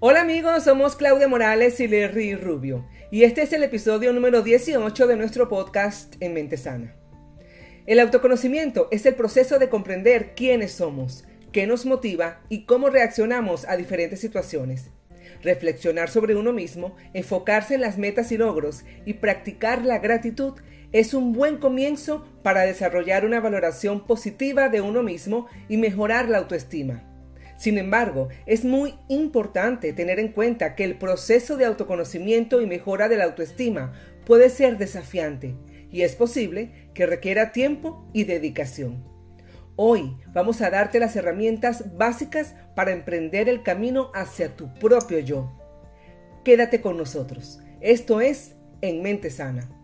Hola amigos, somos Claudia Morales y Larry Rubio y este es el episodio número 18 de nuestro podcast En Mente Sana. El autoconocimiento es el proceso de comprender quiénes somos, qué nos motiva y cómo reaccionamos a diferentes situaciones. Reflexionar sobre uno mismo, enfocarse en las metas y logros y practicar la gratitud es un buen comienzo para desarrollar una valoración positiva de uno mismo y mejorar la autoestima. Sin embargo, es muy importante tener en cuenta que el proceso de autoconocimiento y mejora de la autoestima puede ser desafiante y es posible que requiera tiempo y dedicación. Hoy vamos a darte las herramientas básicas para emprender el camino hacia tu propio yo. Quédate con nosotros. Esto es En Mente Sana.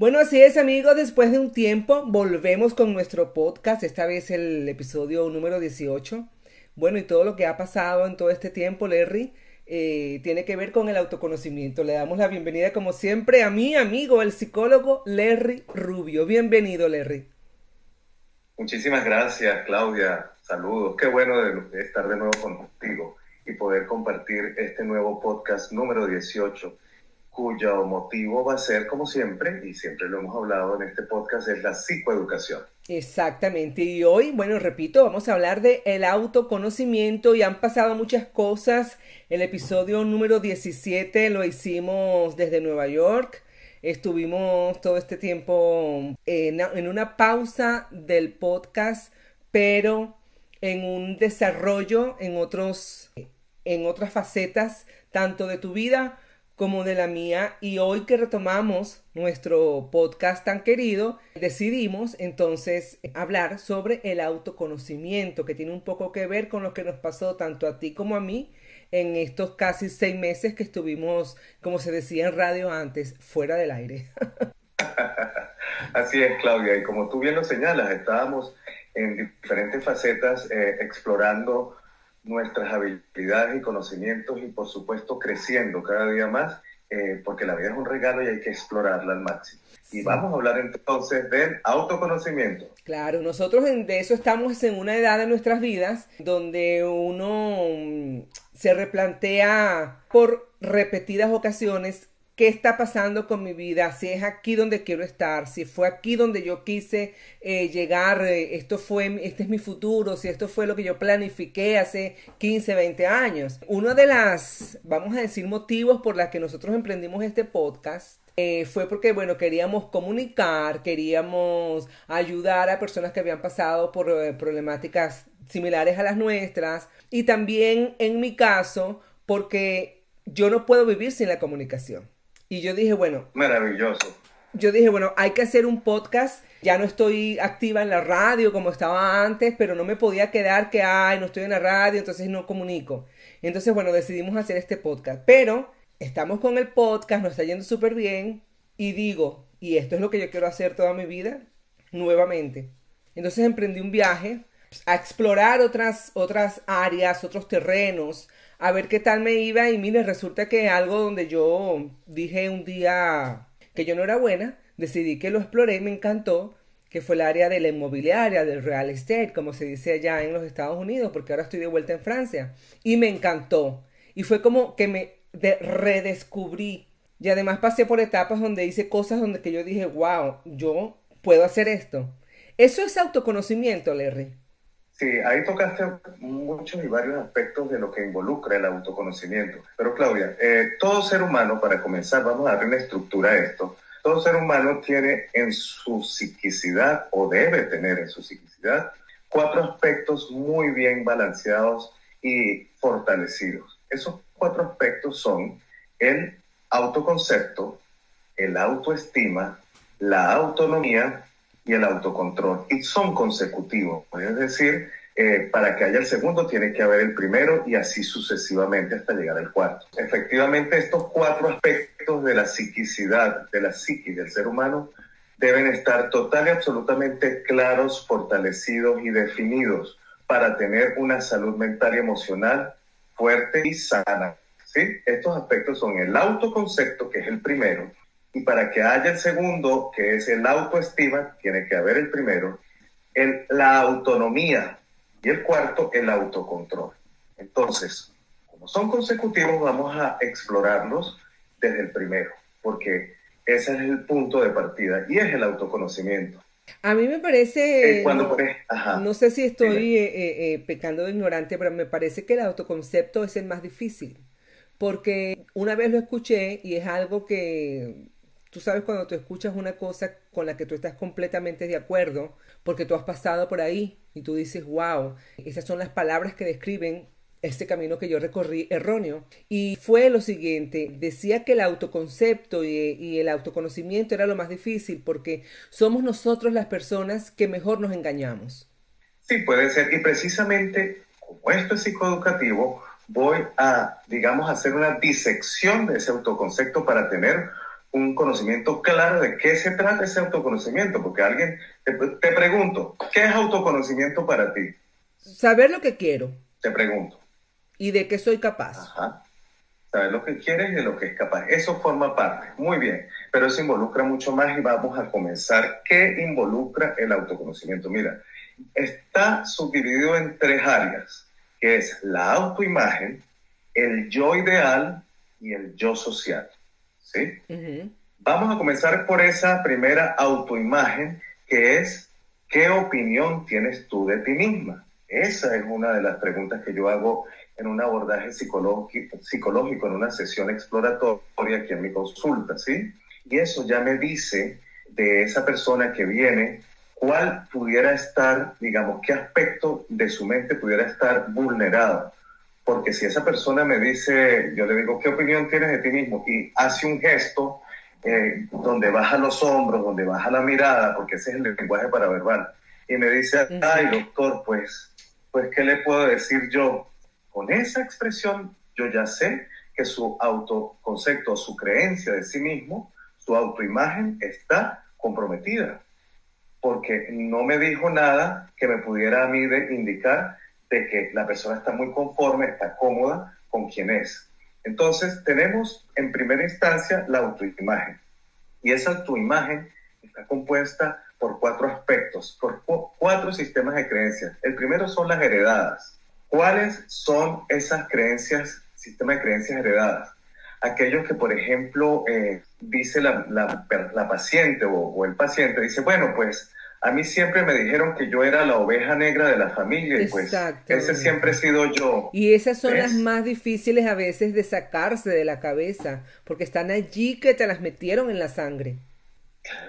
Bueno, así es amigos, después de un tiempo volvemos con nuestro podcast, esta vez el episodio número 18. Bueno, y todo lo que ha pasado en todo este tiempo, Larry, eh, tiene que ver con el autoconocimiento. Le damos la bienvenida como siempre a mi amigo, el psicólogo Larry Rubio. Bienvenido, Larry. Muchísimas gracias, Claudia. Saludos. Qué bueno de estar de nuevo contigo y poder compartir este nuevo podcast número 18 cuyo motivo va a ser, como siempre, y siempre lo hemos hablado en este podcast, es la psicoeducación. Exactamente, y hoy, bueno, repito, vamos a hablar de el autoconocimiento y han pasado muchas cosas. El episodio número 17 lo hicimos desde Nueva York. Estuvimos todo este tiempo en, una pausa del podcast, pero en un desarrollo en otros en otras facetas tanto de tu vida como de la mía y hoy que retomamos nuestro podcast tan querido, decidimos entonces hablar sobre el autoconocimiento que tiene un poco que ver con lo que nos pasó tanto a ti como a mí en estos casi seis meses que estuvimos, como se decía en radio antes, fuera del aire. Así es, Claudia, y como tú bien lo señalas, estábamos en diferentes facetas eh, explorando nuestras habilidades y conocimientos y por supuesto creciendo cada día más, eh, porque la vida es un regalo y hay que explorarla al máximo. Y vamos a hablar entonces del autoconocimiento. Claro, nosotros de eso estamos en una edad de nuestras vidas donde uno mm, se replantea por repetidas ocasiones qué está pasando con mi vida, si es aquí donde quiero estar, si fue aquí donde yo quise eh, llegar, eh, esto fue, este es mi futuro, si esto fue lo que yo planifiqué hace 15, 20 años. Uno de las, vamos a decir, motivos por las que nosotros emprendimos este podcast eh, fue porque, bueno, queríamos comunicar, queríamos ayudar a personas que habían pasado por problemáticas similares a las nuestras y también en mi caso porque yo no puedo vivir sin la comunicación. Y yo dije, bueno. Maravilloso. Yo dije, bueno, hay que hacer un podcast. Ya no estoy activa en la radio como estaba antes, pero no me podía quedar que, ay, no estoy en la radio, entonces no comunico. Entonces, bueno, decidimos hacer este podcast. Pero estamos con el podcast, nos está yendo súper bien. Y digo, y esto es lo que yo quiero hacer toda mi vida, nuevamente. Entonces emprendí un viaje a explorar otras, otras áreas, otros terrenos, a ver qué tal me iba y mire, resulta que algo donde yo dije un día que yo no era buena, decidí que lo exploré, me encantó, que fue el área de la inmobiliaria, del real estate, como se dice allá en los Estados Unidos, porque ahora estoy de vuelta en Francia, y me encantó. Y fue como que me redescubrí. Y además pasé por etapas donde hice cosas donde que yo dije, wow, yo puedo hacer esto. Eso es autoconocimiento, Larry. Sí, ahí tocaste muchos y varios aspectos de lo que involucra el autoconocimiento. Pero Claudia, eh, todo ser humano, para comenzar, vamos a darle una estructura a esto. Todo ser humano tiene en su psiquicidad, o debe tener en su psiquicidad, cuatro aspectos muy bien balanceados y fortalecidos. Esos cuatro aspectos son el autoconcepto, el autoestima, la autonomía y el autocontrol. Y son consecutivos. Es decir, eh, para que haya el segundo tiene que haber el primero y así sucesivamente hasta llegar al cuarto. Efectivamente, estos cuatro aspectos de la psiquicidad, de la psiquis del ser humano, deben estar total y absolutamente claros, fortalecidos y definidos para tener una salud mental y emocional fuerte y sana. ¿sí? Estos aspectos son el autoconcepto, que es el primero, Y para que haya el segundo, que es el autoestima, tiene que haber el primero, el, la autonomía y el cuarto, el autocontrol. Entonces, como son consecutivos, vamos a explorarlos desde el primero, porque ese es el punto de partida y es el autoconocimiento. A mí me parece, eh, cuando, no, sé si estoy eh, eh, pecando de ignorante, pero me parece que el autoconcepto es el más difícil, porque una vez lo escuché y es algo que tú sabes cuando tú escuchas una cosa con la que tú estás completamente de acuerdo, porque tú has pasado por ahí y tú dices, wow, esas son las palabras que describen este camino que yo recorrí erróneo. Y fue lo siguiente, decía que el autoconcepto y, el autoconocimiento era lo más difícil porque somos nosotros las personas que mejor nos engañamos. Sí, puede ser. Y precisamente como esto es psicoeducativo, voy a, digamos, hacer una disección de ese autoconcepto para tener un conocimiento claro de qué se trata ese autoconocimiento, porque alguien, te, te pregunto, ¿qué es autoconocimiento para ti? Saber lo que quiero. Te pregunto y de qué soy capaz. Ajá. Saber lo que quieres y de lo que es capaz. Eso forma parte. Muy bien. Pero eso involucra mucho más y vamos a comenzar. ¿Qué involucra el autoconocimiento? Mira, está subdividido en tres áreas, que es la autoimagen, el yo ideal y el yo social. ¿Sí? Vamos a comenzar por esa primera autoimagen, que es ¿qué opinión tienes tú de ti misma? Esa es una de las preguntas que yo hago en un abordaje psicológico, psicológico, en una sesión exploratoria aquí en mi consulta, ¿sí? Y eso ya me dice de esa persona que viene cuál pudiera estar, digamos, qué aspecto de su mente pudiera estar vulnerado. Porque si esa persona me dice, yo le digo, ¿qué opinión tienes de ti mismo? Y hace un gesto eh, donde baja los hombros, donde baja la mirada, porque ese es el lenguaje paraverbal, y me dice, ay, doctor, pues, pues, ¿qué le puedo decir yo? Con esa expresión yo ya sé que su autoconcepto, su creencia de sí mismo, su autoimagen está comprometida, porque no me dijo nada que me pudiera a mí indicar de que la persona está muy conforme, está cómoda con quien es. Entonces tenemos en primera instancia la autoimagen y esa autoimagen está compuesta por cuatro aspectos, por cuatro sistemas de creencias. El primero son las heredadas. ¿Cuáles son esas creencias, sistema de creencias heredadas? Aquellos que, por ejemplo, eh, dice la, la, paciente o, el paciente, dice, bueno, pues a mí siempre me dijeron que yo era la oveja negra de la familia y pues ese siempre he sido yo. Y esas son las más difíciles a veces de sacarse de la cabeza, porque están allí que te las metieron en la sangre.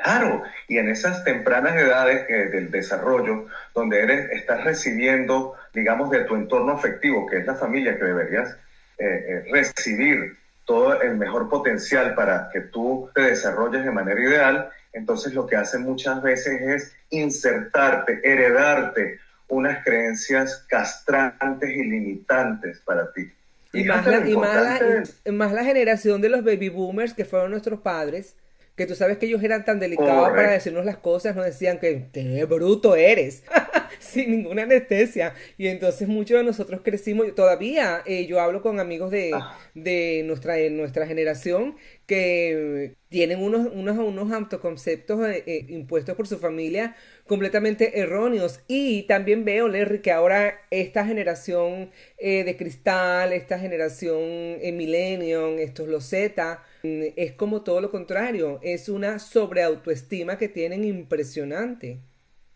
Claro, y en esas tempranas edades del desarrollo, donde eres, estás recibiendo, digamos, de tu entorno afectivo, que es la familia que deberías eh, eh, recibir todo el mejor potencial para que tú te desarrolles de manera ideal, entonces lo que hacen muchas veces es insertarte, heredarte unas creencias castrantes y limitantes para ti. Y, más la, y más la generación de los baby boomers que fueron nuestros padres, que tú sabes que ellos eran tan delicados para decirnos las cosas, nos decían que qué bruto eres, sin ninguna anestesia. Y entonces muchos de nosotros crecimos, todavía eh, yo hablo con amigos de, ah. de nuestra, nuestra generación que tienen unos, unos, unos autoconceptos eh, eh, impuestos por su familia completamente erróneos. Y también veo, Larry, que ahora esta generación de cristal, esta generación millennium, estos los Z, Mm, es como todo lo contrario, es una sobreautoestima que tienen impresionante.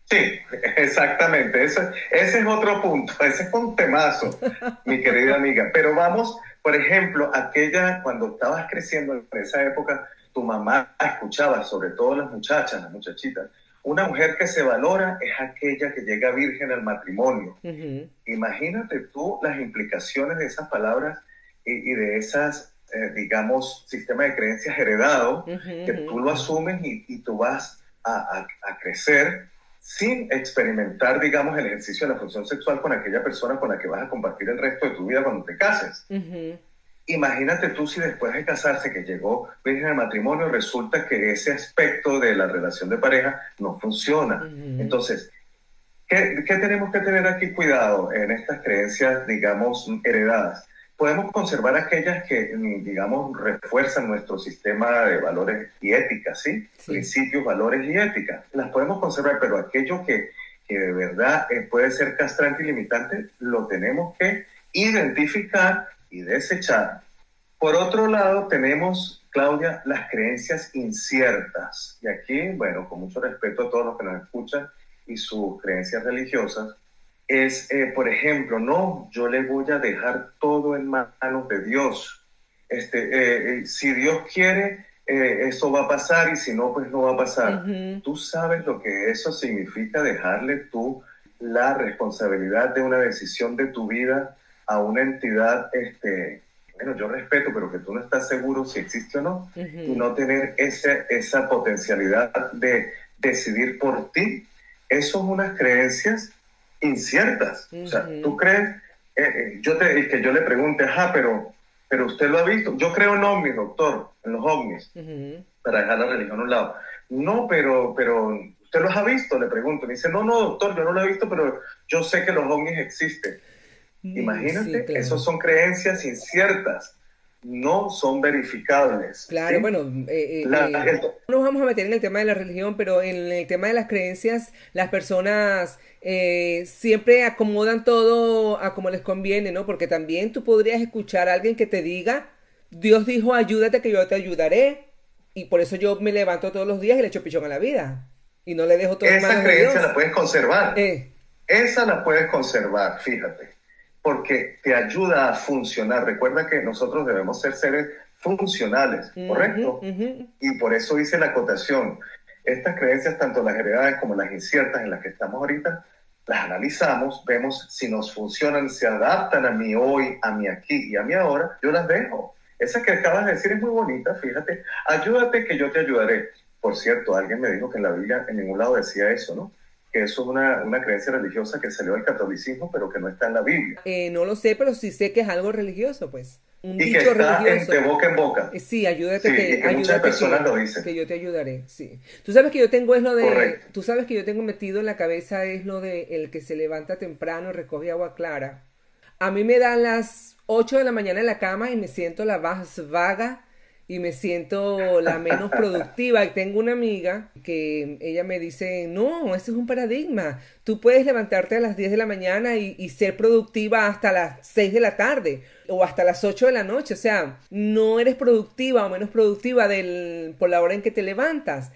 Sí, exactamente, ese, ese es otro punto, ese es un temazo, mi querida amiga. Pero vamos, por ejemplo, aquella, cuando estabas creciendo en esa época, tu mamá escuchaba, sobre todo las muchachas, las muchachitas, una mujer que se valora es aquella que llega virgen al matrimonio. Imagínate tú las implicaciones de esas palabras y de esas eh, digamos, sistema de creencias heredado, que tú lo asumes y, tú vas a, crecer sin experimentar, digamos, el ejercicio de la función sexual con aquella persona con la que vas a compartir el resto de tu vida cuando te cases. Imagínate tú si después de casarse, que llegó virgen al matrimonio, resulta que ese aspecto de la relación de pareja no funciona. Entonces, ¿qué, ¿qué tenemos que tener aquí cuidado en estas creencias, digamos, heredadas? Podemos conservar aquellas que, digamos, refuerzan nuestro sistema de valores y ética, ¿sí? Principios, valores y ética. Las podemos conservar, pero aquello que, que de verdad eh, puede ser castrante y limitante, lo tenemos que identificar y desechar. Por otro lado, tenemos, Claudia, las creencias inciertas. Y aquí, bueno, con mucho respeto a todos los que nos escuchan y sus creencias religiosas, es, eh, por ejemplo, no, yo le voy a dejar todo en manos de Dios. Este, eh, eh, si Dios quiere, eso va a pasar y si no, pues no va a pasar. Tú sabes lo que eso significa dejarle tú la responsabilidad de una decisión de tu vida a una entidad, este, bueno, yo respeto, pero que tú no estás seguro si existe o no, y no tener ese, esa potencialidad de decidir por ti. Eso es unas creencias inciertas. O sea, tú crees, eh, eh, yo te, que yo le pregunte, ajá, pero, pero usted lo ha visto. Yo creo en ovnis, doctor, en los ovnis, para dejar la religión a un lado. No, pero, pero usted los ha visto, le pregunto. Me dice, no, no, doctor, yo no lo he visto, pero yo sé que los ovnis existen. Mm, Imagínate, sí, esas son creencias inciertas no son verificables. Claro, bueno, eh, eh, eh, no nos vamos a meter en el tema de la religión, pero en el tema de las creencias, las personas siempre acomodan todo a como les conviene, ¿no? Porque también tú podrías escuchar a alguien que te diga, Dios dijo, ayúdate que yo te ayudaré, y por eso yo me levanto todos los días y le echo pichón a la vida, y no le dejo todo Esa creencia la puedes conservar. Esa la puedes conservar, fíjate porque te ayuda a funcionar. Recuerda que nosotros debemos ser seres funcionales, ¿correcto? Y por eso hice la acotación. Estas creencias, tanto las heredadas como las inciertas en las que estamos ahorita, las analizamos, vemos si nos funcionan, se adaptan a mi hoy, a mi aquí y a mi ahora, yo las dejo. Esa que acabas de decir es muy bonita, fíjate. Ayúdate que yo te ayudaré. Por cierto, alguien me dijo que en la Biblia en ningún lado decía eso, ¿no? Que eso es una, una, creencia religiosa que salió del catolicismo, pero que no está en la Biblia. Eh, no lo sé, pero sí sé que es algo religioso, pues. Un y que está de boca en boca. Eh, sí, ayúdate que, que muchas personas lo dicen. Que yo te ayudaré, sí. Tú sabes que yo tengo es lo de, tú sabes que yo tengo metido en la cabeza es lo de el que se levanta temprano y recoge agua clara. A mí me dan las 8 de la mañana en la cama y me siento la más vaga y me siento la menos productiva. Y tengo una amiga que ella me dice, no, ese es un paradigma. Tú puedes levantarte a las 10 de la mañana y, ser productiva hasta las 6 de la tarde o hasta las 8 de la noche. O sea, no eres productiva o menos productiva del, por la hora en que te levantas.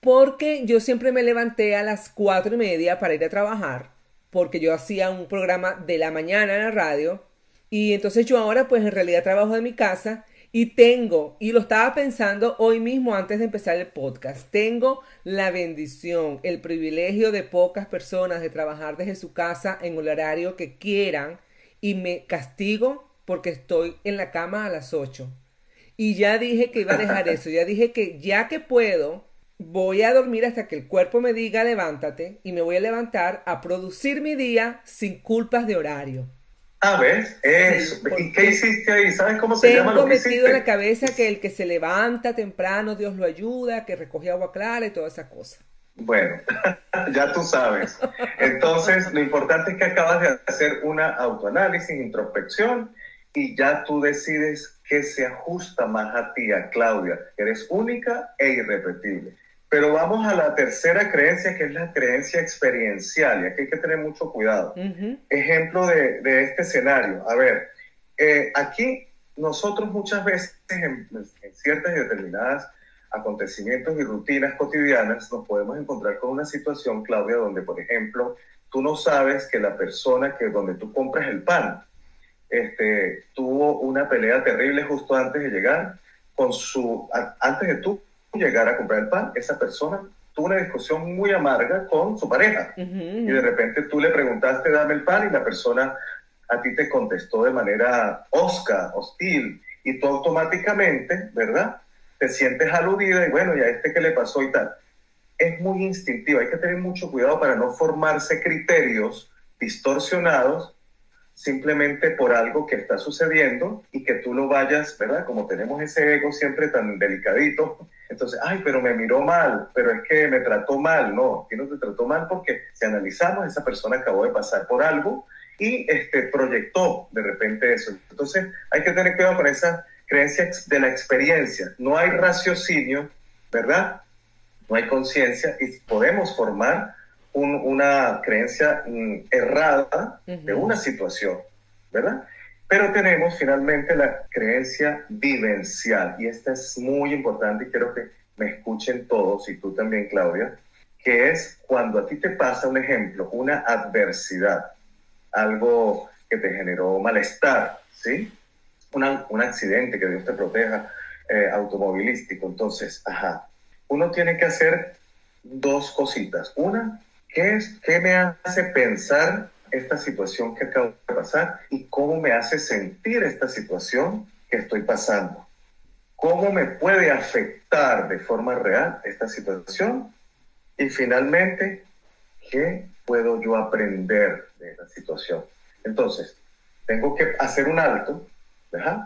Porque yo siempre me levanté a las 4 y media para ir a trabajar, porque yo hacía un programa de la mañana en la radio. Y entonces yo ahora pues en realidad trabajo de mi casa y tengo, y lo estaba pensando hoy mismo antes de empezar el podcast, tengo la bendición, el privilegio de pocas personas de trabajar desde su casa en el horario que quieran y me castigo porque estoy en la cama a las 8. Y ya dije que iba a dejar eso, ya dije que ya que puedo, voy a dormir hasta que el cuerpo me diga levántate y me voy a levantar a producir mi día sin culpas de horario. ¿Sabes? Eso. ¿Y qué hiciste ahí? ¿Sabes cómo se llama lo que metido en la cabeza que el que se levanta temprano, Dios lo ayuda, que recoge agua clara y toda esa cosa. Bueno, ya tú sabes. Entonces, lo importante es que acabas de hacer una autoanálisis, introspección, y ya tú decides qué se ajusta más a ti, a Claudia. Eres única e irrepetible. Pero vamos a la tercera creencia, que es la creencia experiencial, y aquí hay que tener mucho cuidado. Ejemplo de, de, este escenario. A ver, eh, aquí nosotros muchas veces en, en, ciertas y determinadas acontecimientos y rutinas cotidianas nos podemos encontrar con una situación, Claudia, donde, por ejemplo, tú no sabes que la persona que donde tú compras el pan este, tuvo una pelea terrible justo antes de llegar con su, antes de tú llegar a comprar el pan, esa persona tuvo una discusión muy amarga con su pareja. Y de repente tú le preguntaste, dame el pan, y la persona a ti te contestó de manera osca, hostil, y tú automáticamente, ¿verdad? Te sientes aludida y bueno, ¿y a este qué le pasó y tal? Es muy instintivo, hay que tener mucho cuidado para no formarse criterios distorsionados simplemente por algo que está sucediendo y que tú lo vayas, ¿verdad? Como tenemos ese ego siempre tan delicadito, entonces, ay, pero me miró mal, pero es que me trató mal, no, que no te trató mal porque si analizamos, esa persona acabó de pasar por algo y este, proyectó de repente eso. Entonces hay que tener cuidado con esa creencia de la experiencia. No hay raciocinio, ¿verdad? No hay conciencia y podemos formar una creencia errada de una situación, ¿verdad? Pero tenemos finalmente la creencia vivencial y esta es muy importante y quiero que me escuchen todos y tú también, Claudia, que es cuando a ti te pasa un ejemplo, una adversidad, algo que te generó malestar, ¿sí? un accidente, que Dios te proteja, eh, automovilístico. Entonces, ajá, uno tiene que hacer dos cositas. Una, ¿qué, es, ¿qué me hace pensar esta situación que acabo de pasar y cómo me hace sentir esta situación que estoy pasando? ¿Cómo me puede afectar de forma real esta situación? Y finalmente, ¿qué puedo yo aprender de la situación? Entonces, tengo que hacer un alto,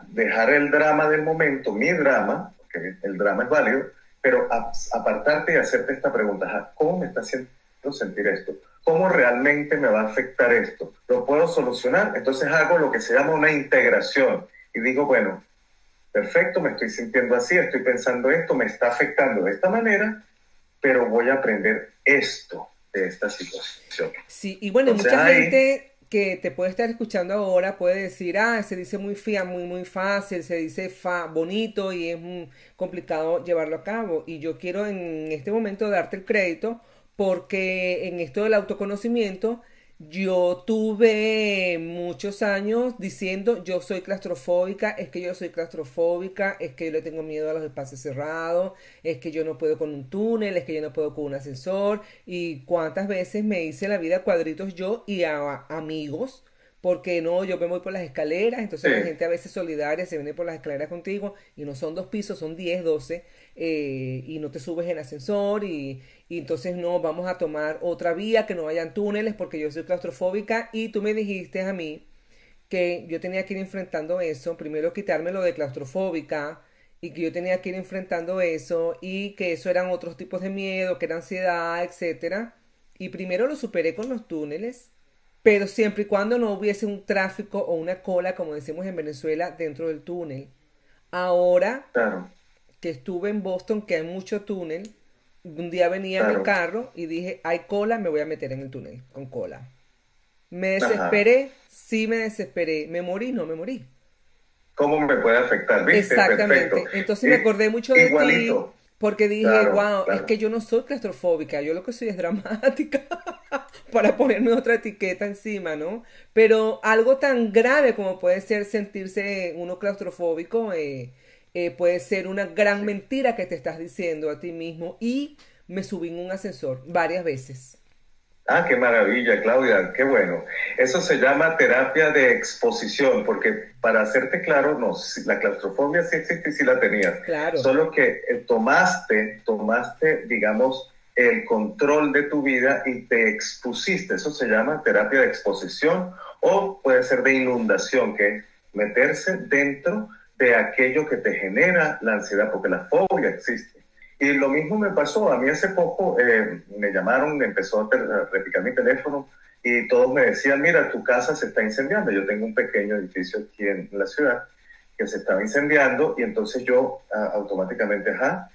dejar el drama del momento, mi drama, porque el drama es válido, pero apartarte y hacerte esta pregunta, ¿cómo me está haciendo sentir esto? ¿Cómo realmente me va a afectar esto? ¿Lo puedo solucionar? Entonces hago lo que se llama una integración y digo, bueno, perfecto, me estoy sintiendo así, estoy pensando esto, me está afectando de esta manera, pero voy a aprender esto de esta situación. Sí, y bueno, mucha gente que te puede estar escuchando ahora puede decir, ah, se dice muy fía, muy, muy fácil, se dice fa, bonito y es muy complicado llevarlo a cabo. Y yo quiero en este momento darte el crédito porque en esto del autoconocimiento yo tuve muchos años diciendo yo soy claustrofóbica, es que yo soy claustrofóbica, es que yo le tengo miedo a los espacios cerrados, es que yo no puedo con un túnel, es que yo no puedo con un ascensor. Y cuántas veces me hice la vida cuadritos yo y a amigos porque no, yo me voy por las escaleras, entonces la gente a veces solidaria se viene por las escaleras contigo y no son dos pisos, son 10, 12 eh, y no te subes en ascensor y, y, entonces no, vamos a tomar otra vía, que no vayan túneles porque yo soy claustrofóbica y tú me dijiste a mí que yo tenía que ir enfrentando eso, primero quitarme lo de claustrofóbica y que yo tenía que ir enfrentando eso y que eso eran otros tipos de miedo, que era ansiedad, etcétera. Y primero lo superé con los túneles pero siempre y cuando no hubiese un tráfico o una cola, como decimos en Venezuela, dentro del túnel. Ahora que estuve en Boston, que hay mucho túnel, un día venía en el carro y dije, hay cola, me voy a meter en el túnel con cola. Me desesperé, sí me desesperé. Me morí, no me morí. ¿Cómo me puede afectar? Exactamente. Entonces me acordé mucho de ti porque dije, wow, es que yo no soy claustrofóbica, yo lo que soy es dramática para ponerme otra etiqueta encima, ¿no? Pero algo tan grave como puede ser sentirse uno claustrofóbico eh, eh, puede ser una gran mentira que te estás diciendo a ti mismo y me subí en un ascensor varias veces. Ah, qué maravilla, Claudia, qué bueno. Eso se llama terapia de exposición, porque para hacerte claro, no, la claustrofobia sí existe y sí la tenías. Claro. Solo que eh, tomaste, tomaste, digamos, el control de tu vida y te expusiste. Eso se llama terapia de exposición o puede ser de inundación, que es meterse dentro de aquello que te genera la ansiedad, porque la fobia existe. Y lo mismo me pasó, a mí hace poco eh, me llamaron, me empezó a repicar mi teléfono y todos me decían, mira, tu casa se está incendiando. Yo tengo un pequeño edificio aquí en la ciudad que se estaba incendiando y entonces yo automáticamente, ajá,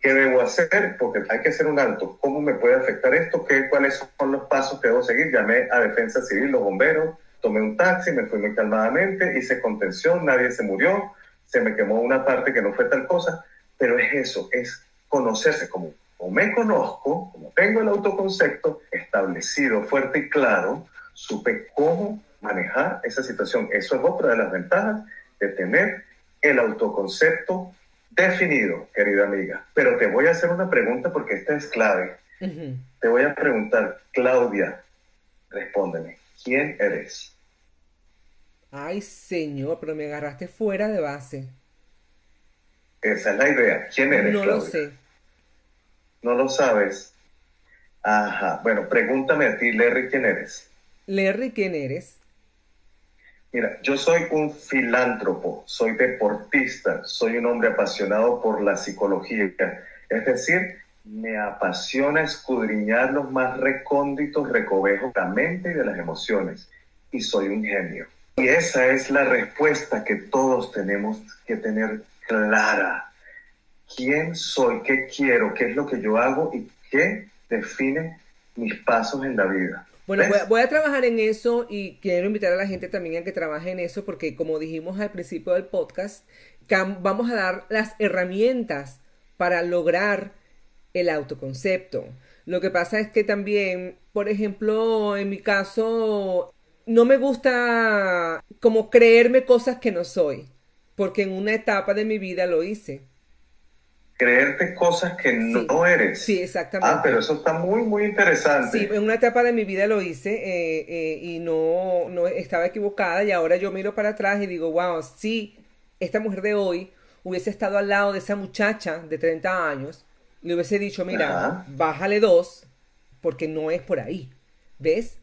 ¿qué debo hacer? Porque hay que hacer un alto. ¿Cómo me puede afectar esto? ¿Qué, ¿Cuáles son los pasos que debo seguir? Llamé a Defensa Civil, los bomberos, tomé un taxi, me fui muy calmadamente, hice contención, nadie se murió, se me quemó una parte que no fue tal cosa, pero es eso, es conocerse como, como me conozco, como tengo el autoconcepto establecido, fuerte y claro, supe cómo manejar esa situación. Eso es otra de las ventajas de tener el autoconcepto definido, querida amiga. Pero te voy a hacer una pregunta porque esta es clave. Te voy a preguntar, Claudia, respóndeme, ¿quién eres? Ay, señor, pero me agarraste fuera de base. Esa es la idea. ¿Quién eres? No lo sé. ¿No lo sabes? Ajá. Bueno, pregúntame a ti, Larry, ¿quién eres? Larry, ¿quién eres? Mira, yo soy un filántropo, soy deportista, soy un hombre apasionado por la psicología. Es decir, me apasiona escudriñar los más recónditos recovejos de la mente y de las emociones. y soy un genio. Y esa es la respuesta que todos tenemos que tener clara. ¿Quién soy? ¿Qué quiero? ¿Qué es lo que yo hago? ¿Y qué define mis pasos en la vida? Bueno, voy a, trabajar en eso y quiero invitar a la gente también a que trabaje en eso porque como dijimos al principio del podcast, vamos a dar las herramientas para lograr el autoconcepto. Lo que pasa es que también, por ejemplo, en mi caso, no me gusta como creerme cosas que no soy, porque en una etapa de mi vida lo hice. Creerte cosas que no eres. Sí, exactamente. Ah, pero eso está muy, muy interesante. Sí, en una etapa de mi vida lo hice eh, eh, y no, no estaba equivocada y ahora yo miro para atrás y digo, wow, sí, esta mujer de hoy hubiese estado al lado de esa muchacha de 30 años, le hubiese dicho, mira, bájale dos, porque no es por ahí. ¿Ves?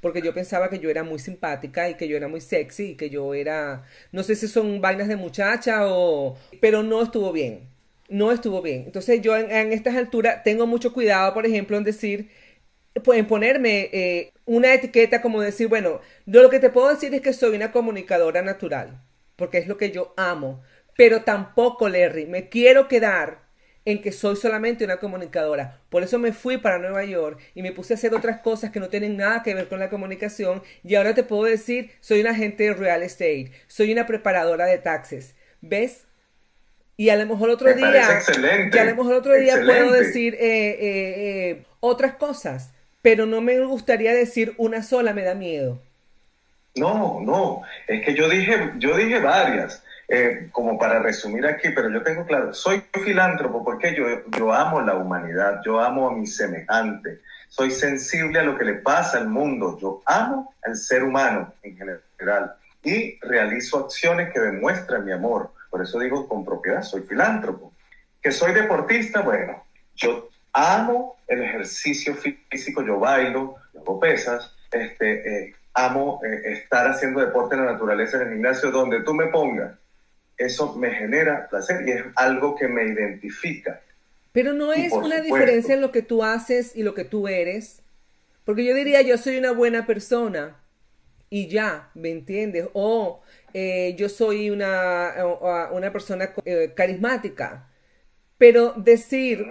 Porque yo pensaba que yo era muy simpática y que yo era muy sexy y que yo era, no sé si son vainas de muchacha o, pero no estuvo bien. No estuvo bien. Entonces yo en, estas alturas tengo mucho cuidado, por ejemplo, en decir, pues, en ponerme eh, una etiqueta como decir, bueno, yo lo que te puedo decir es que soy una comunicadora natural, porque es lo que yo amo pero tampoco, Larry, me quiero quedar en que soy solamente una comunicadora. Por eso me fui para Nueva York y me puse a hacer otras cosas que no tienen nada que ver con la comunicación y ahora te puedo decir, soy una agente de real estate, soy una preparadora de taxes. ¿Ves? Y a lo mejor otro día, y a lo mejor otro día puedo decir eh, eh, eh, otras cosas, pero no me gustaría decir una sola, me da miedo. No, no, es que yo dije, yo dije varias. Eh, como para resumir aquí, pero yo tengo claro, soy filántropo porque yo, yo amo la humanidad, yo amo a mi semejante, soy sensible a lo que le pasa al mundo, yo amo al ser humano en general y realizo acciones que demuestran mi amor. Por eso digo con propiedad, soy filántropo. Que soy deportista, bueno, yo amo el ejercicio físico, yo bailo, hago pesas, este, eh, amo eh, estar haciendo deporte en la naturaleza en el gimnasio donde tú me pongas eso me genera placer y es algo que me identifica. Pero no es una diferencia en lo que tú haces y lo que tú eres. Porque yo diría, yo soy una buena persona y ya, ¿me entiendes? O eh, yo soy una, una persona eh, carismática. Pero decir,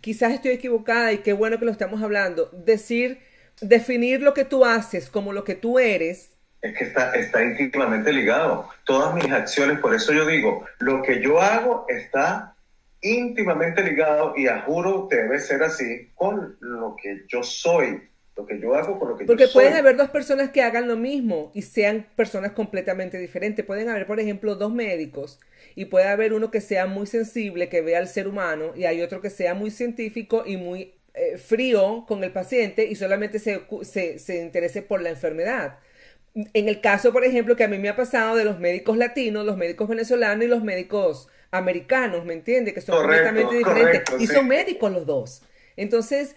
quizás estoy equivocada y qué bueno que lo estamos hablando, decir, definir lo que tú haces como lo que tú eres, es que está, está íntimamente ligado. Todas mis acciones, por eso yo digo, lo que yo hago está íntimamente ligado y a juro debe ser así con lo que yo soy, lo que yo hago con lo que Porque yo soy. Porque pueden haber dos personas que hagan lo mismo y sean personas completamente diferentes. Pueden haber, por ejemplo, dos médicos y puede haber uno que sea muy sensible, que vea al ser humano y hay otro que sea muy científico y muy eh, frío con el paciente y solamente se, se, se interese por la enfermedad en el caso, por ejemplo, que a mí me ha pasado de los médicos latinos, los médicos venezolanos y los médicos americanos, ¿me entiendes? Que son completamente diferentes. y son médicos los dos. Entonces,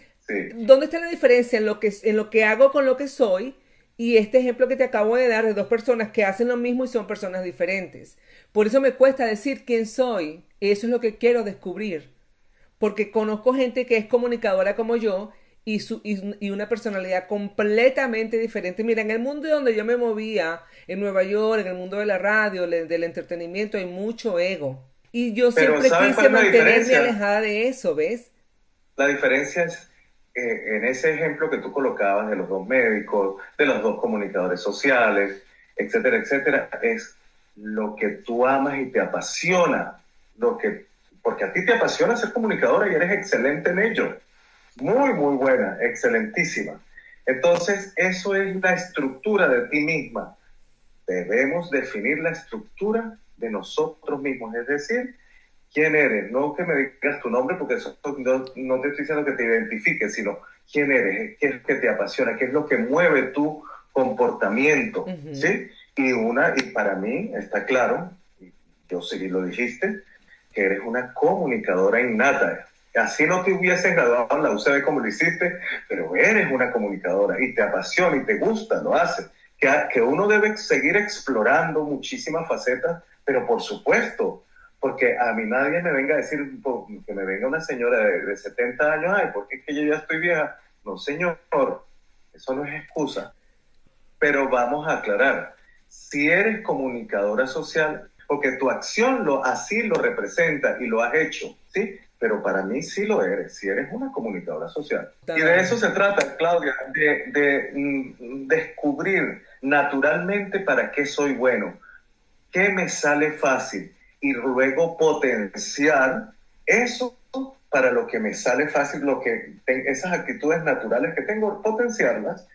¿dónde está la diferencia en lo, que, en lo que hago con lo que soy? Y este ejemplo que te acabo de dar de dos personas que hacen lo mismo y son personas diferentes. Por eso me cuesta decir quién soy. Eso es lo que quiero descubrir. Porque conozco gente que es comunicadora como yo y, su, y, una personalidad completamente diferente. Mira, en el mundo donde yo me movía, en Nueva York, en el mundo de la radio, del entretenimiento, hay mucho ego. Y yo siempre quise mantenerme alejada de eso, ¿ves? La diferencia es, eh, en ese ejemplo que tú colocabas de los dos médicos, de los dos comunicadores sociales, etcétera, etcétera, es lo que tú amas y te apasiona, lo que, porque a ti te apasiona ser comunicadora y eres excelente en ello muy, muy buena, excelentísima. Entonces, eso es la estructura de ti misma. Debemos definir la estructura de nosotros mismos, es decir, quién eres, no que me digas tu nombre, porque eso no, te estoy diciendo que te identifiques, sino quién eres, qué es lo que te apasiona, qué es lo que mueve tu comportamiento, ¿sí? Y una, y para mí está claro, yo sí lo dijiste, que eres una comunicadora innata, Así no te hubieses graduado en la UCB como lo hiciste, pero eres una comunicadora y te apasiona y te gusta, lo haces. Que, uno debe seguir explorando muchísimas facetas, pero por supuesto, porque a mí nadie me venga a decir que me venga una señora de, 70 años, ay, porque es que yo ya estoy vieja. No, señor, eso no es excusa. Pero vamos a aclarar, si eres comunicadora social, porque tu acción lo, así lo representa y lo has hecho, ¿sí? Pero para mí sí lo eres, si eres una comunicadora social. Y de eso se trata, Claudia, de, de mm, descubrir naturalmente para qué soy bueno, qué me sale fácil y luego potenciar eso para lo que me sale fácil, lo que esas actitudes naturales que tengo, potenciarlas,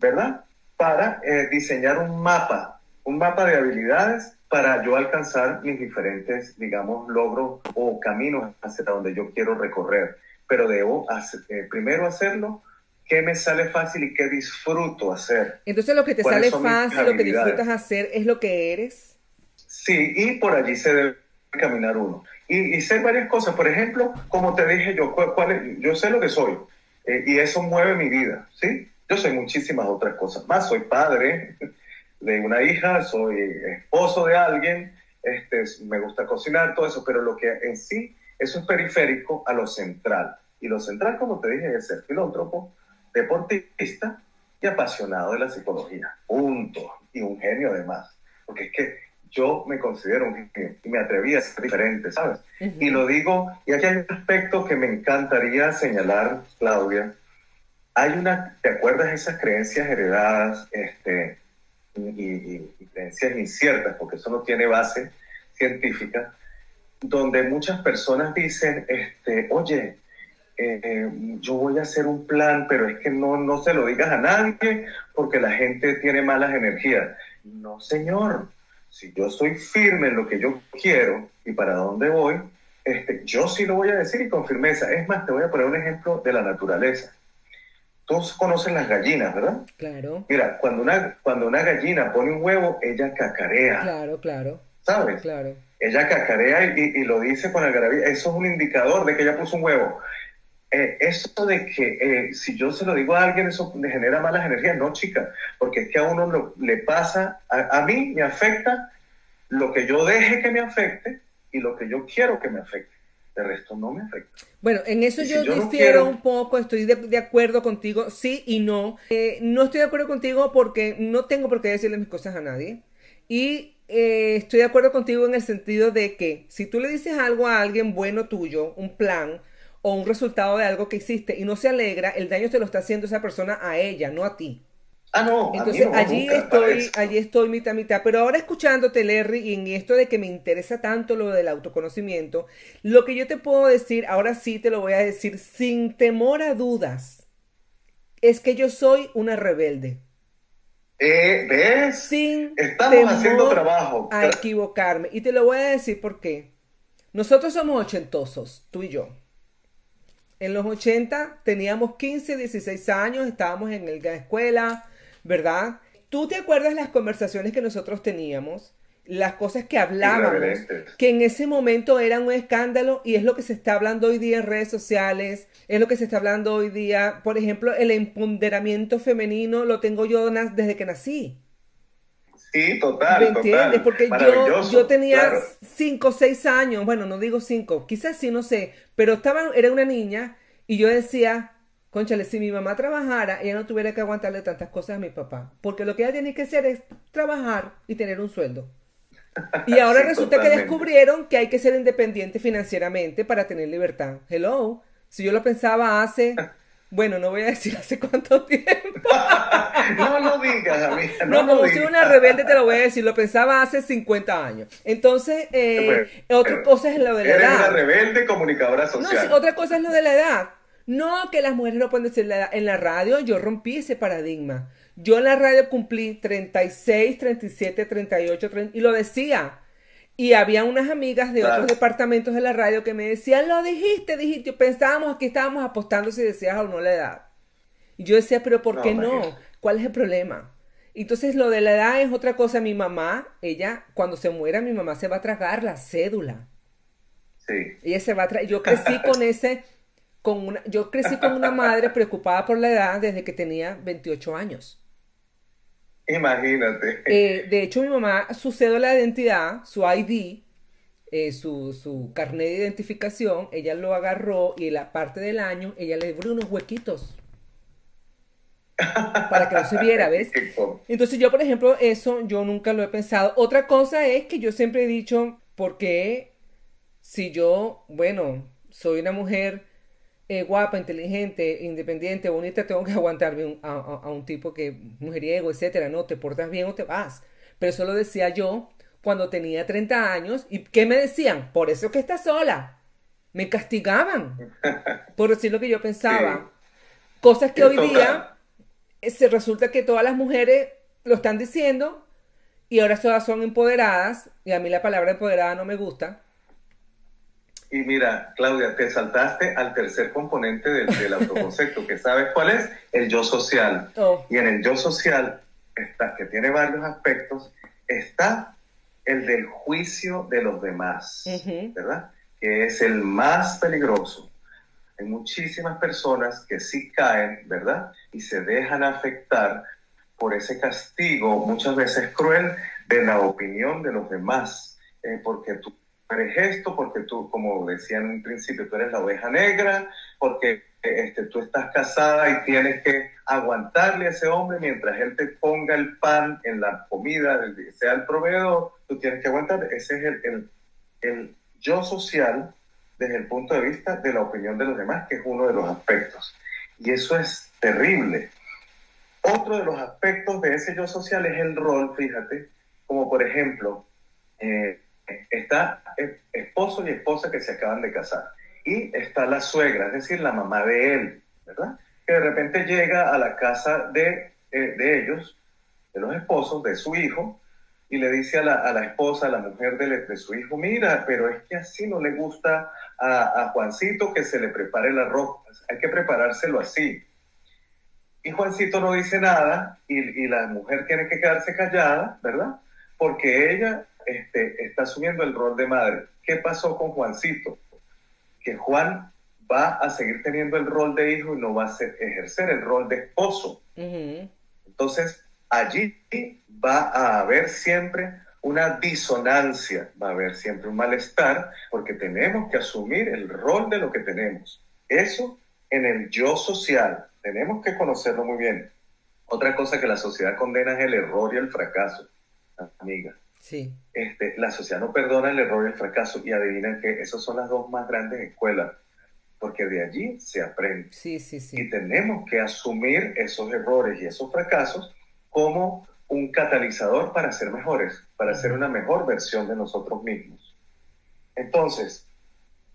¿verdad? Para eh, diseñar un mapa, un mapa de habilidades para yo alcanzar mis diferentes, digamos, logros o caminos hacia donde yo quiero recorrer. Pero debo eh, primero hacerlo, qué me sale fácil y qué disfruto hacer. Entonces lo que te sale fácil, lo que disfrutas hacer, es lo que eres. Sí, y por allí se debe caminar uno y, y, varias cosas. Por ejemplo, como te dije yo, cuál, yo sé lo que soy eh, y eso mueve mi vida, ¿sí? Yo soy muchísimas otras cosas más. Soy padre de una hija, soy esposo de alguien, este, me gusta cocinar, todo eso, pero lo que en sí, eso es periférico a lo central. Y lo central, como te dije, es ser filántropo, deportista y apasionado de la psicología. Punto. Y un genio además. Porque es que yo me considero un genio y me atreví a ser diferente, ¿sabes? Y lo digo, y aquí hay un aspecto que me encantaría señalar, Claudia. Hay una, ¿te acuerdas de esas creencias heredadas este, y, creencias inciertas, porque eso no tiene base científica, donde muchas personas dicen, este, oye, eh, yo voy a hacer un plan, pero es que no, no se lo digas a nadie porque la gente tiene malas energías. No, señor si yo soy firme en lo que yo quiero y para dónde voy, este, yo sí lo voy a decir y con firmeza. Es más, te voy a poner un ejemplo de la naturaleza. Todos conocen las gallinas, ¿verdad? Claro. Mira, cuando una, cuando una gallina pone un huevo, ella cacarea. Claro, claro. ¿Sabes? Claro. Ella cacarea y, lo dice con algarabía. Eso es un indicador de que ella puso un huevo. Eh, eso de que eh, si yo se lo digo a alguien, eso le genera malas energías. No, chica, porque es que a uno le pasa, a, mí me afecta lo que yo deje que me afecte y lo que yo quiero que me afecte. El resto no me afecta. Bueno, en eso yo, difiero un poco, estoy de, acuerdo contigo, sí y no. Eh, no estoy de acuerdo contigo porque no tengo por qué decirle mis cosas a nadie. Y estoy de acuerdo contigo en el sentido de que si tú le dices algo a alguien bueno tuyo, un plan, o un resultado de algo que hiciste y no se alegra, el daño te lo está haciendo esa persona a ella, no a ti. Ah, no. Entonces allí estoy, allí estoy mitad mitad. Pero ahora escuchándote, Larry, y en esto de que me interesa tanto lo del autoconocimiento, lo que yo te puedo decir, ahora sí te lo voy a decir sin temor a dudas, es que yo soy una rebelde. Eh, ¿Ves? Sin Estamos haciendo trabajo. A equivocarme. Y te lo voy a decir por qué. Nosotros somos ochentosos, tú y yo. En los 80 teníamos 15, 16 años, estábamos en la escuela, ¿verdad? ¿Tú te acuerdas las conversaciones que nosotros teníamos? Las cosas que hablábamos, que en ese momento eran un escándalo y es lo que se está hablando hoy día en redes sociales, es lo que se está hablando hoy día, por ejemplo, el empoderamiento femenino lo tengo yo desde que nací. Sí, total. ¿Me entiendes? Porque yo, yo tenía cinco o seis años, bueno, no digo cinco, quizás sí, no sé, pero estaba, era una niña y yo decía, conchale, si mi mamá trabajara, ella no tuviera que aguantarle tantas cosas a mi papá, porque lo que ella tiene que hacer es trabajar y tener un sueldo. Y ahora resulta que descubrieron que hay que ser independiente financieramente para tener libertad. Hello, si yo lo pensaba hace Bueno, no voy a decir hace cuánto tiempo. no lo digas, amiga. No, no como soy una rebelde, te lo voy a decir. Lo pensaba hace 50 años. Entonces, eh, otra cosa es lo de la eres edad. una rebelde comunicadora social. No, otra cosa es lo de la edad. No que las mujeres no pueden decir la edad. En la radio yo rompí ese paradigma. Yo en la radio cumplí 36, 37, 38, 30, y lo decía. Y había unas amigas de otros departamentos de la radio que me decían, lo dijiste, dijiste, pensábamos que estábamos apostando si decías o no la edad. Y yo decía, pero ¿por qué no? ¿Cuál es el problema? Entonces lo de la edad es otra cosa. Mi mamá, ella, cuando se muera, mi mamá se va a tragar la cédula. Sí. Ella se va a tragar. Yo crecí con ese, con una, yo crecí con una madre preocupada por la edad desde que tenía 28 años. Imagínate. Eh, de hecho, mi mamá, su cédula de identidad, su ID, eh, su, su carnet de identificación, ella lo agarró y en la parte del año ella le abrió unos huequitos. para que no se viera, ¿ves? Entonces yo, por ejemplo, eso yo nunca lo he pensado. Otra cosa es que yo siempre he dicho, ¿por qué si yo, bueno, soy una mujer eh, guapa, inteligente, independiente, bonita, tengo que aguantarme a, un tipo que mujeriego, etcétera, no, te portas bien o te vas. Pero eso lo decía yo cuando tenía 30 años y ¿qué me decían? Por eso es que estás sola. Me castigaban por decir lo que yo pensaba. Cosas que hoy día eh, se resulta que todas las mujeres lo están diciendo y ahora todas son empoderadas y a mí la palabra empoderada no me gusta. Y mira, Claudia, te saltaste al tercer componente del, autoconcepto, que sabes cuál es, el yo social. Oh. Y en el yo social, está, que tiene varios aspectos, está el del juicio de los demás, ¿verdad? Que es el más peligroso. Hay muchísimas personas que sí caen, ¿verdad? Y se dejan afectar por ese castigo, muchas veces cruel, de la opinión de los demás, eh, porque tú eres esto, porque tú, como decía en un principio, tú eres la oveja negra, porque este, tú estás casada y tienes que aguantarle a ese hombre mientras él te ponga el pan en la comida, sea el proveedor, tú tienes que aguantar. Ese es el, el, el yo social desde el punto de vista de la opinión de los demás, que es uno de los aspectos. Y eso es terrible. Otro de los aspectos de ese yo social es el rol, fíjate, como por ejemplo, eh, está esposo y esposa que se acaban de casar y está la suegra, es decir, la mamá de él, ¿verdad? Que de repente llega a la casa de, eh, de ellos, de los esposos, de su hijo, y le dice a la, a la esposa, a la mujer de, de, su hijo, mira, pero es que así no le gusta a, a, Juancito que se le prepare el arroz, hay que preparárselo así. Y Juancito no dice nada y, y la mujer tiene que quedarse callada, ¿verdad? Porque ella este, está asumiendo el rol de madre. ¿Qué pasó con Juancito? Que Juan va a seguir teniendo el rol de hijo y no va a ejercer el rol de esposo. Entonces, allí va a haber siempre una disonancia, va a haber siempre un malestar, porque tenemos que asumir el rol de lo que tenemos. Eso en el yo social, tenemos que conocerlo muy bien. Otra cosa que la sociedad condena es el error y el fracaso, amiga. Sí. Este, la sociedad no perdona el error y el fracaso y adivinan que esas son las dos más grandes escuelas, porque de allí se aprende. Sí, sí, sí. Y tenemos que asumir esos errores y esos fracasos como un catalizador para ser mejores, para ser una mejor versión de nosotros mismos. Entonces,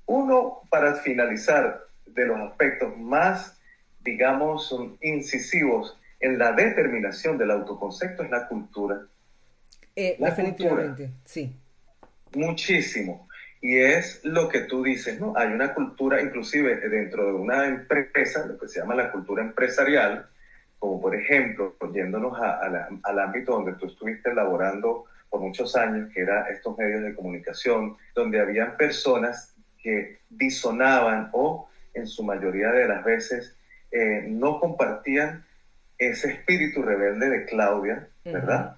uno, para finalizar, de los aspectos más, digamos, incisivos en la determinación del autoconcepto es la cultura eh, definitivamente, sí. Muchísimo. Y es lo que tú dices, ¿no? Hay una cultura, inclusive dentro de una empresa, lo que se llama la cultura empresarial, como por ejemplo, yéndonos al ámbito donde tú estuviste elaborando por muchos años, que era estos medios de comunicación, donde habían personas que disonaban o en su mayoría de las veces eh, no compartían ese espíritu rebelde de Claudia, ¿verdad?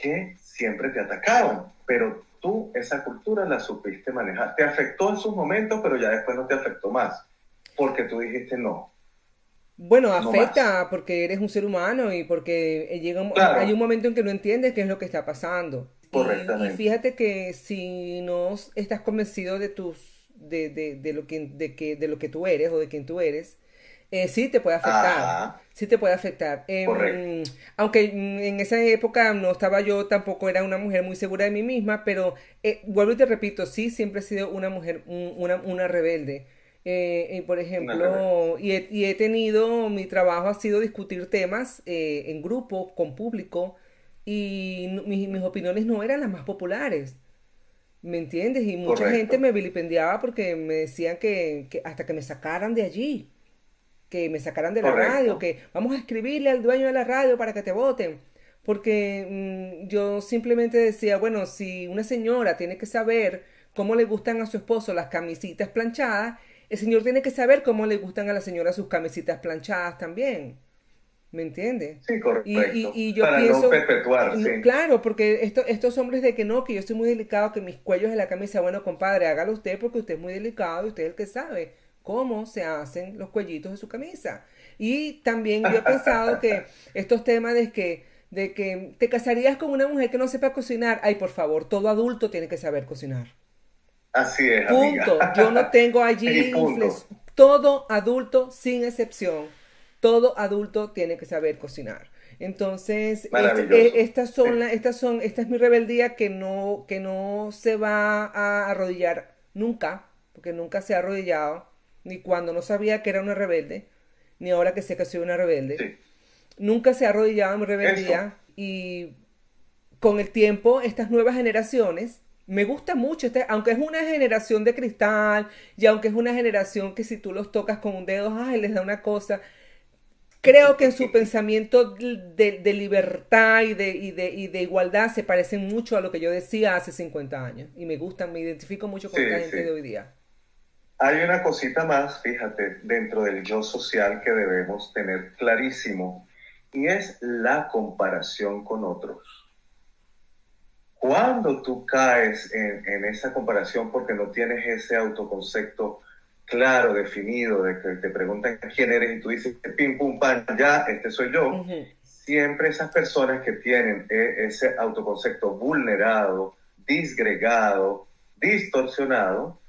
Que siempre te atacaban, pero tú esa cultura la supiste manejar. Te afectó en sus momentos, pero ya después no te afectó más, porque tú dijiste no. Bueno, afecta porque eres un ser humano y porque llega hay un momento en que no entiendes qué es lo que está pasando. Correctamente. Y, fíjate que si no estás convencido de tus de, de, de, lo que de que de lo que tú eres o de quién tú eres, eh, sí te puede afectar. Sí te puede afectar. Em, aunque en esa época no estaba yo, tampoco era una mujer muy segura de mí misma, pero eh, vuelvo y te repito, sí, siempre he sido una mujer, una, una rebelde. Eh, por ejemplo, y he, y he, tenido, mi trabajo ha sido discutir temas en grupo, con público, y mis, mis, opiniones no eran las más populares. ¿Me entiendes? Y mucha gente me vilipendiaba porque me decían que, que hasta que me sacaran de allí que me sacaran de la radio, que vamos a escribirle al dueño de la radio para que te voten. Porque mm, yo simplemente decía, bueno, si una señora tiene que saber cómo le gustan a su esposo las camisitas planchadas, el señor tiene que saber cómo le gustan a la señora sus camisitas planchadas también. ¿Me entiende? Sí, correcto. Y, yo Para pienso, no perpetuar, Claro, porque esto, estos hombres de que no, que yo estoy muy delicado, que mis cuellos de la camisa, bueno, compadre, hágalo usted porque usted es muy delicado y usted es el que sabe cómo se hacen los cuellitos de su camisa. Y también yo he pensado que estos temas de que, de que te casarías con una mujer que no sepa cocinar, ay, por favor, todo adulto tiene que saber cocinar. Así es. Punto. Yo no tengo allí todo adulto sin excepción, todo adulto tiene que saber cocinar. Entonces, eh, estas son, estas son, esta es mi rebeldía que no, que no se va a arrodillar nunca, porque nunca se ha arrodillado, ni cuando no sabía que era una rebelde, ni ahora que sé que soy una rebelde. Nunca se ha arrodillado en mi rebeldía y con el tiempo estas nuevas generaciones me gusta mucho, este, aunque es una generación de cristal y aunque es una generación que si tú los tocas con un dedo, ay, les da una cosa, creo que en su pensamiento de, libertad y de, y, de, de, igualdad se parecen mucho a lo que yo decía hace 50 años. Y me gustan, me identifico mucho con la gente de hoy día. Hay una cosita más, fíjate, dentro del yo social que debemos tener clarísimo, y es la comparación con otros. Cuando tú caes en, en esa comparación porque no tienes ese autoconcepto claro, definido, de que te preguntan quién eres y tú dices, pim, pum, pam, ya, este soy yo, siempre esas personas que tienen e, ese autoconcepto vulnerado, disgregado, distorsionado,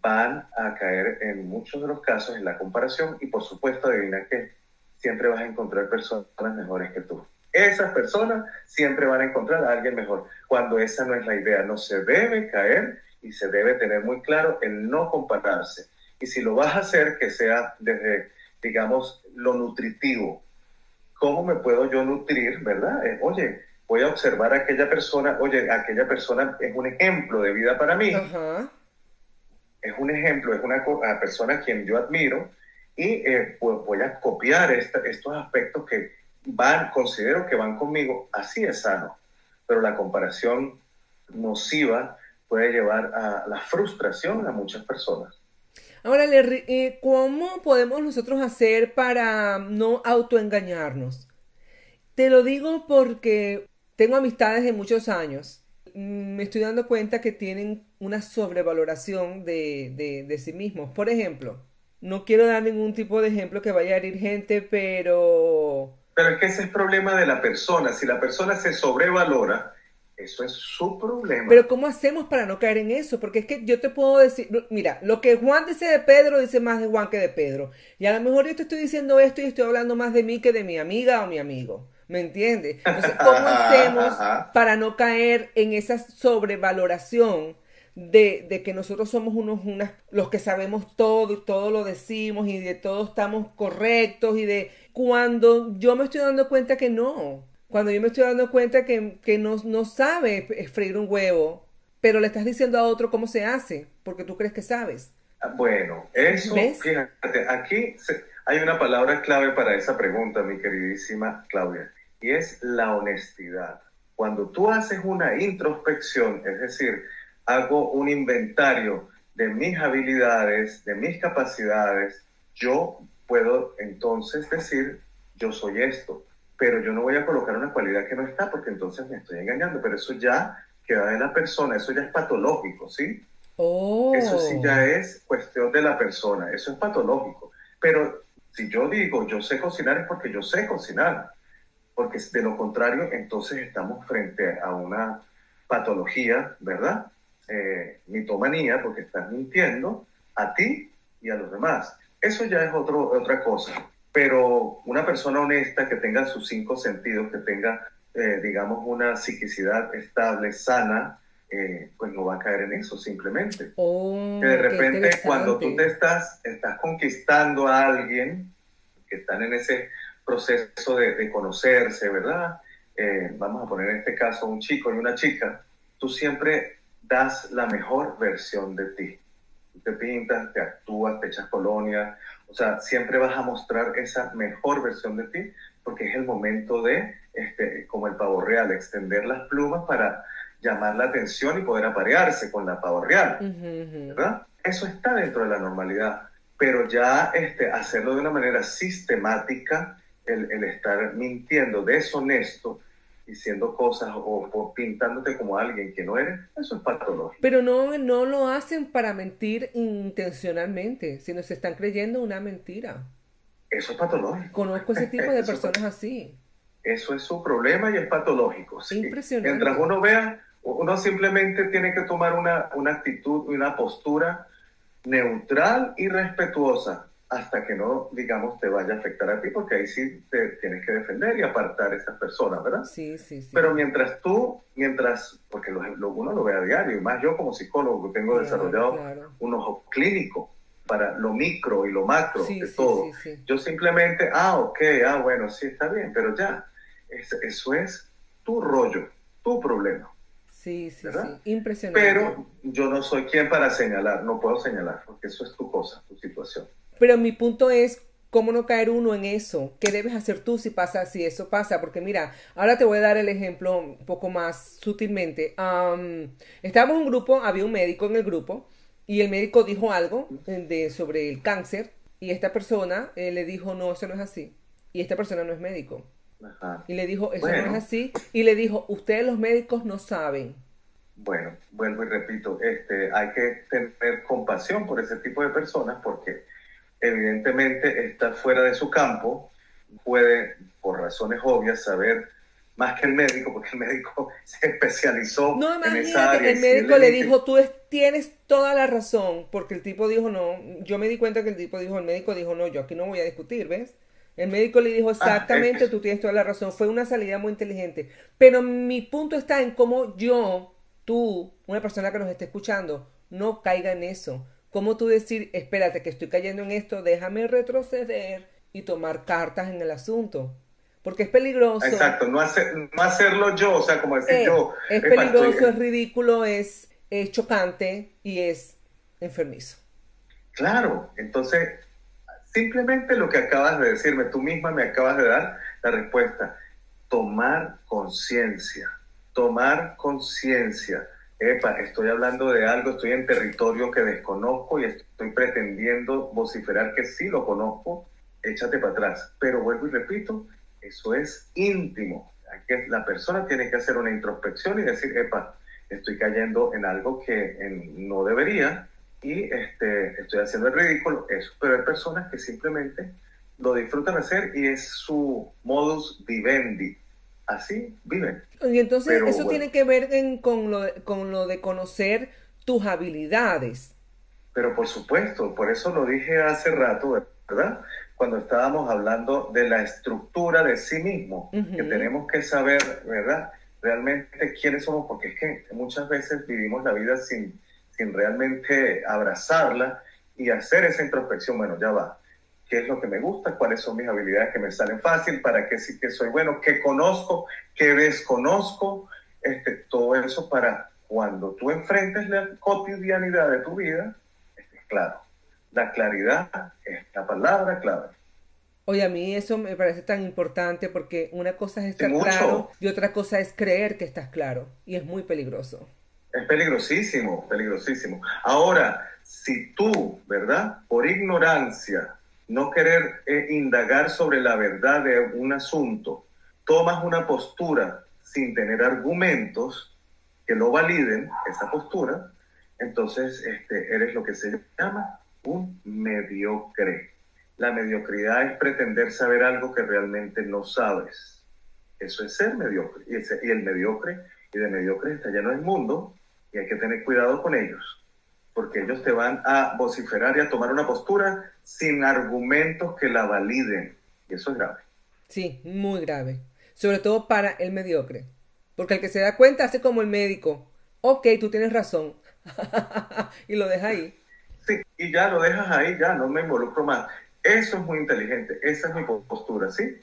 van a caer en muchos de los casos en la comparación y por supuesto, adivina que siempre vas a encontrar personas mejores que tú. Esas personas siempre van a encontrar a alguien mejor, cuando esa no es la idea. No se debe caer y se debe tener muy claro el no compararse. Y si lo vas a hacer, que sea desde, digamos, lo nutritivo. ¿Cómo me puedo yo nutrir, verdad? Eh, oye, voy a observar a aquella persona, oye, aquella persona es un ejemplo de vida para mí. Es un ejemplo, es una, persona a quien yo admiro y pues voy a copiar estos aspectos que van, considero que van conmigo. Así es sano, pero la comparación nociva puede llevar a la frustración a muchas personas. Ahora, eh, ¿cómo podemos nosotros hacer para no autoengañarnos? Te lo digo porque tengo amistades de muchos años. Mm, me estoy dando cuenta que tienen una sobrevaloración de, de sí mismos. Por ejemplo, no quiero dar ningún tipo de ejemplo que vaya a herir gente, pero... Pero es que ese es el problema de la persona. Si la persona se sobrevalora, eso es su problema. Pero ¿cómo hacemos para no caer en eso? Porque es que yo te puedo decir, mira, lo que Juan dice de Pedro dice más de Juan que de Pedro. Y a lo mejor yo te estoy diciendo esto y estoy hablando más de mí que de mi amiga o mi amigo. ¿Me entiendes? Entonces, ¿cómo hacemos para no caer en esa sobrevaloración de, de que nosotros somos unos, unas, los que sabemos todo y todo lo decimos y de todo estamos correctos y de cuando yo me estoy dando cuenta que no, cuando yo me estoy dando cuenta que, que no, no sabe freír un huevo, pero le estás diciendo a otro cómo se hace, porque tú crees que sabes. Ah, bueno, eso, fíjate, aquí hay una palabra clave para esa pregunta, mi queridísima Claudia, y es la honestidad. Cuando tú haces una introspección, es decir, hago un inventario de mis habilidades, de mis capacidades, yo puedo entonces decir, yo soy esto, pero yo no voy a colocar una cualidad que no está porque entonces me estoy engañando, pero eso ya queda de la persona, eso ya es patológico, ¿sí? Oh. Eso sí ya es cuestión de la persona, eso es patológico. Pero si yo digo yo sé cocinar es porque yo sé cocinar, porque de lo contrario entonces estamos frente a una patología, ¿verdad? Eh, mitomanía, porque estás mintiendo a ti y a los demás. Eso ya es otro, otra cosa pero una persona honesta que tenga sus cinco sentidos, que tenga, eh, digamos, una psiquicidad estable, sana, eh, pues no va a caer en eso simplemente. Oh, que de repente cuando tú te estás, estás conquistando a alguien, que están en ese proceso de, conocerse, ¿verdad? Eh, vamos a poner en este caso un chico y una chica, tú siempre das la mejor versión de ti. te pintas, te actúas, te echas colonia, o sea, siempre vas a mostrar esa mejor versión de ti porque es el momento de, este, como el pavo real, extender las plumas para llamar la atención y poder aparearse con la pavo real, ¿verdad? Eso está dentro de la normalidad, pero ya este, hacerlo de una manera sistemática, el, el estar mintiendo, deshonesto, diciendo cosas o, pintándote como alguien que no eres, eso es patológico. Pero no, no lo hacen para mentir intencionalmente, sino se están creyendo una mentira. eso es patológico. Conozco ese tipo de personas así. Eso es su problema y es patológico. ¿sí? Impresionante. Mientras uno vea, uno simplemente tiene que tomar una, una actitud, una postura neutral y respetuosa hasta que no, digamos, te vaya a afectar a ti, porque ahí sí te tienes que defender y apartar a esas personas, ¿verdad? Sí, sí, sí. Pero mientras tú, mientras, porque lo, uno lo ve a diario, y más yo como psicólogo que tengo desarrollado un ojo clínico para lo micro y lo macro de todo. Yo simplemente, ah, ok, ah, bueno, sí, está bien, pero ya, eso es tu rollo, tu problema. Sí, sí, sí, impresionante. Pero yo no soy quien para señalar, no puedo señalar, porque eso es tu cosa, tu situación. Pero mi punto es cómo no caer uno en eso. ¿Qué debes hacer tú si pasa, si eso pasa? Porque mira, ahora te voy a dar el ejemplo un poco más sutilmente. estábamos en un grupo, había un médico en el grupo y el médico dijo algo de, sobre el cáncer y esta persona eh, le dijo, no, eso no es así. Y esta persona no es médico. Y le dijo, eso no es así. Y le dijo, ustedes los médicos no saben. Bueno, vuelvo y repito, este, hay que tener compasión por ese tipo de personas porque evidentemente está fuera de su campo, puede, por razones obvias, saber más que el médico, porque el médico se especializó no, en esa área. El médico le dijo, tú tienes toda la razón, porque el tipo dijo, no, yo me di cuenta que el tipo dijo, el médico dijo, no, yo aquí no voy a discutir, ¿ves? El médico le dijo ah, exactamente, tú tienes toda la razón, fue una salida muy inteligente. Pero mi punto está en cómo yo, tú, una persona que nos esté escuchando, no caiga en eso. Cómo tú decir, espérate que estoy cayendo en esto, déjame retroceder y tomar cartas en el asunto. Porque es peligroso. Exacto, no, no hacerlo yo, o sea, como decir eh, yo. Es peligroso, es ridículo, es, es chocante y es enfermizo. Claro, entonces, simplemente lo que acabas de decirme, tú misma me acabas de dar la respuesta. Tomar conciencia, tomar conciencia epa, estoy hablando de algo, estoy en territorio que desconozco y estoy pretendiendo vociferar que sí lo conozco, échate para atrás. Pero vuelvo y repito, eso es íntimo. La persona tiene que hacer una introspección y decir, epa, estoy cayendo en algo que no debería y este, estoy haciendo el ridículo, eso. Pero hay personas que simplemente lo disfrutan hacer y es su modus vivendi así viven. Y entonces eso tiene que ver con, lo de, con lo de conocer tus habilidades. Pero por supuesto, por eso lo dije hace rato, ¿verdad? Cuando estábamos hablando de la estructura de sí mismo, que tenemos que saber, ¿verdad? Realmente quiénes somos, porque es que muchas veces vivimos la vida sin, sin realmente abrazarla y hacer esa introspección. Bueno, ya va qué es lo que me gusta, cuáles son mis habilidades que me salen fácil, para qué sí que soy bueno, qué conozco, qué desconozco, este, todo eso para cuando tú enfrentes la cotidianidad de tu vida, estés claro. La claridad es la palabra clave. Oye, a mí eso me parece tan importante porque una cosa es estar claro y otra cosa es creer que estás claro y es muy peligroso. Es peligrosísimo, peligrosísimo. Ahora, si tú, ¿verdad? Por ignorancia no querer eh, indagar sobre la verdad de un asunto, tomas una postura sin tener argumentos que lo validen, esa postura, entonces este, eres lo que se llama un mediocre. La mediocridad es pretender saber algo que realmente no sabes. Eso es ser mediocre. Y, el mediocre, y de mediocre está lleno el mundo, y hay que tener cuidado con ellos porque ellos te van a vociferar y a tomar una postura sin argumentos que la validen. Y eso es grave. Sí, muy grave. Sobre todo para el mediocre. Porque el que se da cuenta hace como el médico. Ok, tú tienes razón. y lo deja ahí. Sí, y ya lo dejas ahí, ya no me involucro más. Eso es muy inteligente. Esa es mi postura, ¿sí?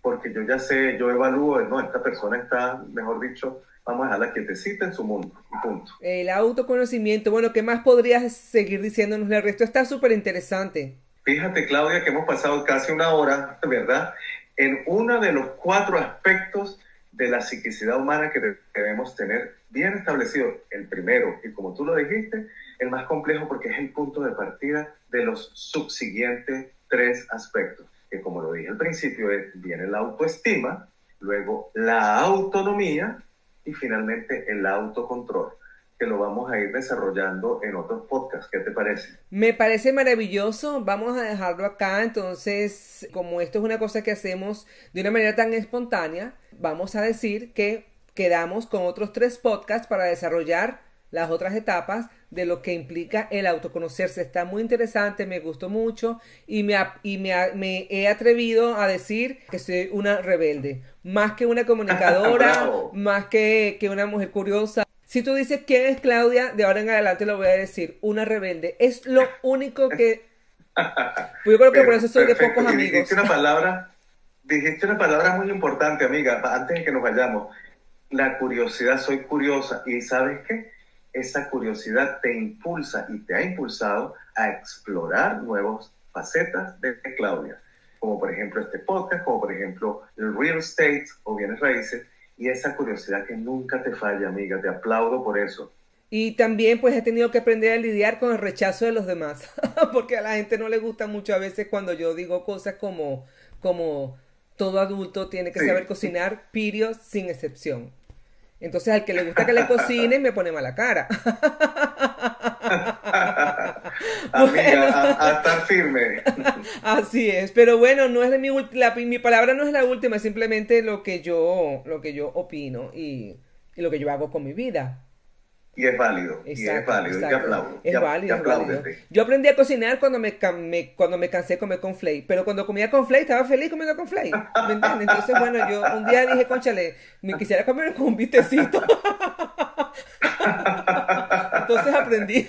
Porque yo ya sé, yo evalúo, no, esta persona está, mejor dicho, vamos a dejarla quietecita en su mundo punto. El autoconocimiento, bueno, ¿qué más podrías seguir diciéndonos, el resto está súper interesante. Fíjate, Claudia, que hemos pasado casi una hora, ¿verdad? En uno de los cuatro aspectos de la psiquicidad humana que debemos tener bien establecido. El primero, y como tú lo dijiste, el más complejo porque es el punto de partida de los subsiguientes tres aspectos, que como lo dije al principio, viene la autoestima, luego la autonomía y finalmente el autocontrol. que lo vamos a ir desarrollando en otros podcasts. ¿Qué te parece? Me parece maravilloso. Vamos a dejarlo acá. Entonces, como esto es una cosa que hacemos de una manera tan espontánea, vamos a decir que quedamos con otros tres podcasts para desarrollar las otras etapas de lo que implica el autoconocerse. Está muy interesante, me gustó mucho y me, y me, me he atrevido a decir que soy una rebelde, más que una comunicadora, más que, que una mujer curiosa. Si tú dices quién es Claudia, de ahora en adelante lo voy a decir, una rebelde. Es lo único que... Yo creo que por eso soy de pocos amigos. Dijiste una palabra, dijiste una palabra muy importante, amiga, antes de que nos vayamos. La curiosidad, soy curiosa. ¿Y sabes qué? Esa curiosidad te impulsa y te ha impulsado a explorar nuevas facetas de Claudia, como por ejemplo este podcast, como por ejemplo el real estate o bienes raíces, y esa curiosidad que nunca te falla, amiga, te aplaudo por eso. Y también pues he tenido que aprender a lidiar con el rechazo de los demás, porque a la gente no le gusta mucho a veces cuando yo digo cosas como, como todo adulto tiene que saber cocinar, pirio, sin excepción. Entonces al que le gusta que le cocine me pone mala cara. Amiga, a, estar firme. Así es, pero bueno, no es mi la, mi palabra no es la última, es simplemente lo que yo lo que yo opino y, y lo que yo hago con mi vida. Y es válido. y es válido. Y aplaudo. Es válido. Yo aprendí a cocinar cuando me, cuando me cansé de comer con flay. Pero cuando comía con flay, estaba feliz comiendo con flay. ¿Me entiendes? Entonces, bueno, yo un día dije, conchale, me quisiera comer con un vistecito. Entonces aprendí.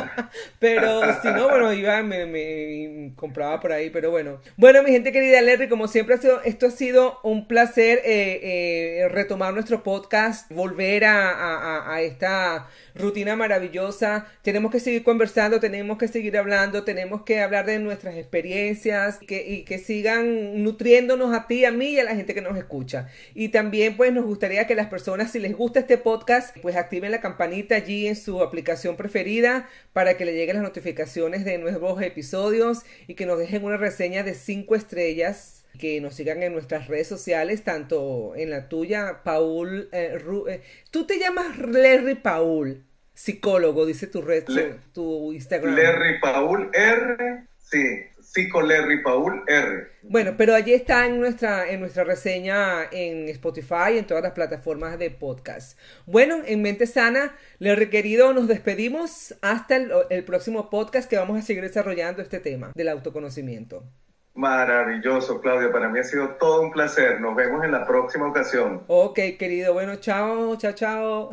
pero si no, bueno, iba, me, me, compraba por ahí. Pero bueno. Bueno, mi gente querida Larry, como siempre ha sido, esto ha sido un placer eh, eh, retomar nuestro podcast, volver a, a, a esta rutina maravillosa. Tenemos que seguir conversando, tenemos que seguir hablando, tenemos que hablar de nuestras experiencias que, y que sigan nutriéndonos a ti, a mí y a la gente que nos escucha. Y también pues nos gustaría que las personas, si les gusta este podcast, pues activen la campanita allí en su aplicación preferida para que le lleguen las notificaciones de nuevos episodios y que nos dejen una reseña de 5 estrellas que nos sigan en nuestras redes sociales, tanto en la tuya, Paul, eh, eh, tú te llamas Larry Paul, psicólogo, dice tu red, tu Instagram. Larry Paul R, sí, psico Larry Paul R. Bueno, pero allí está en nuestra, en nuestra reseña en Spotify y en todas las plataformas de podcast. Bueno, en Mente Sana, Larry querido, nos despedimos hasta el próximo podcast que vamos a seguir desarrollando este tema del autoconocimiento. Maravilloso, Claudia. Para mí ha sido todo un placer. Nos vemos en la próxima ocasión. Ok, querido. Bueno, chao, chao, chao.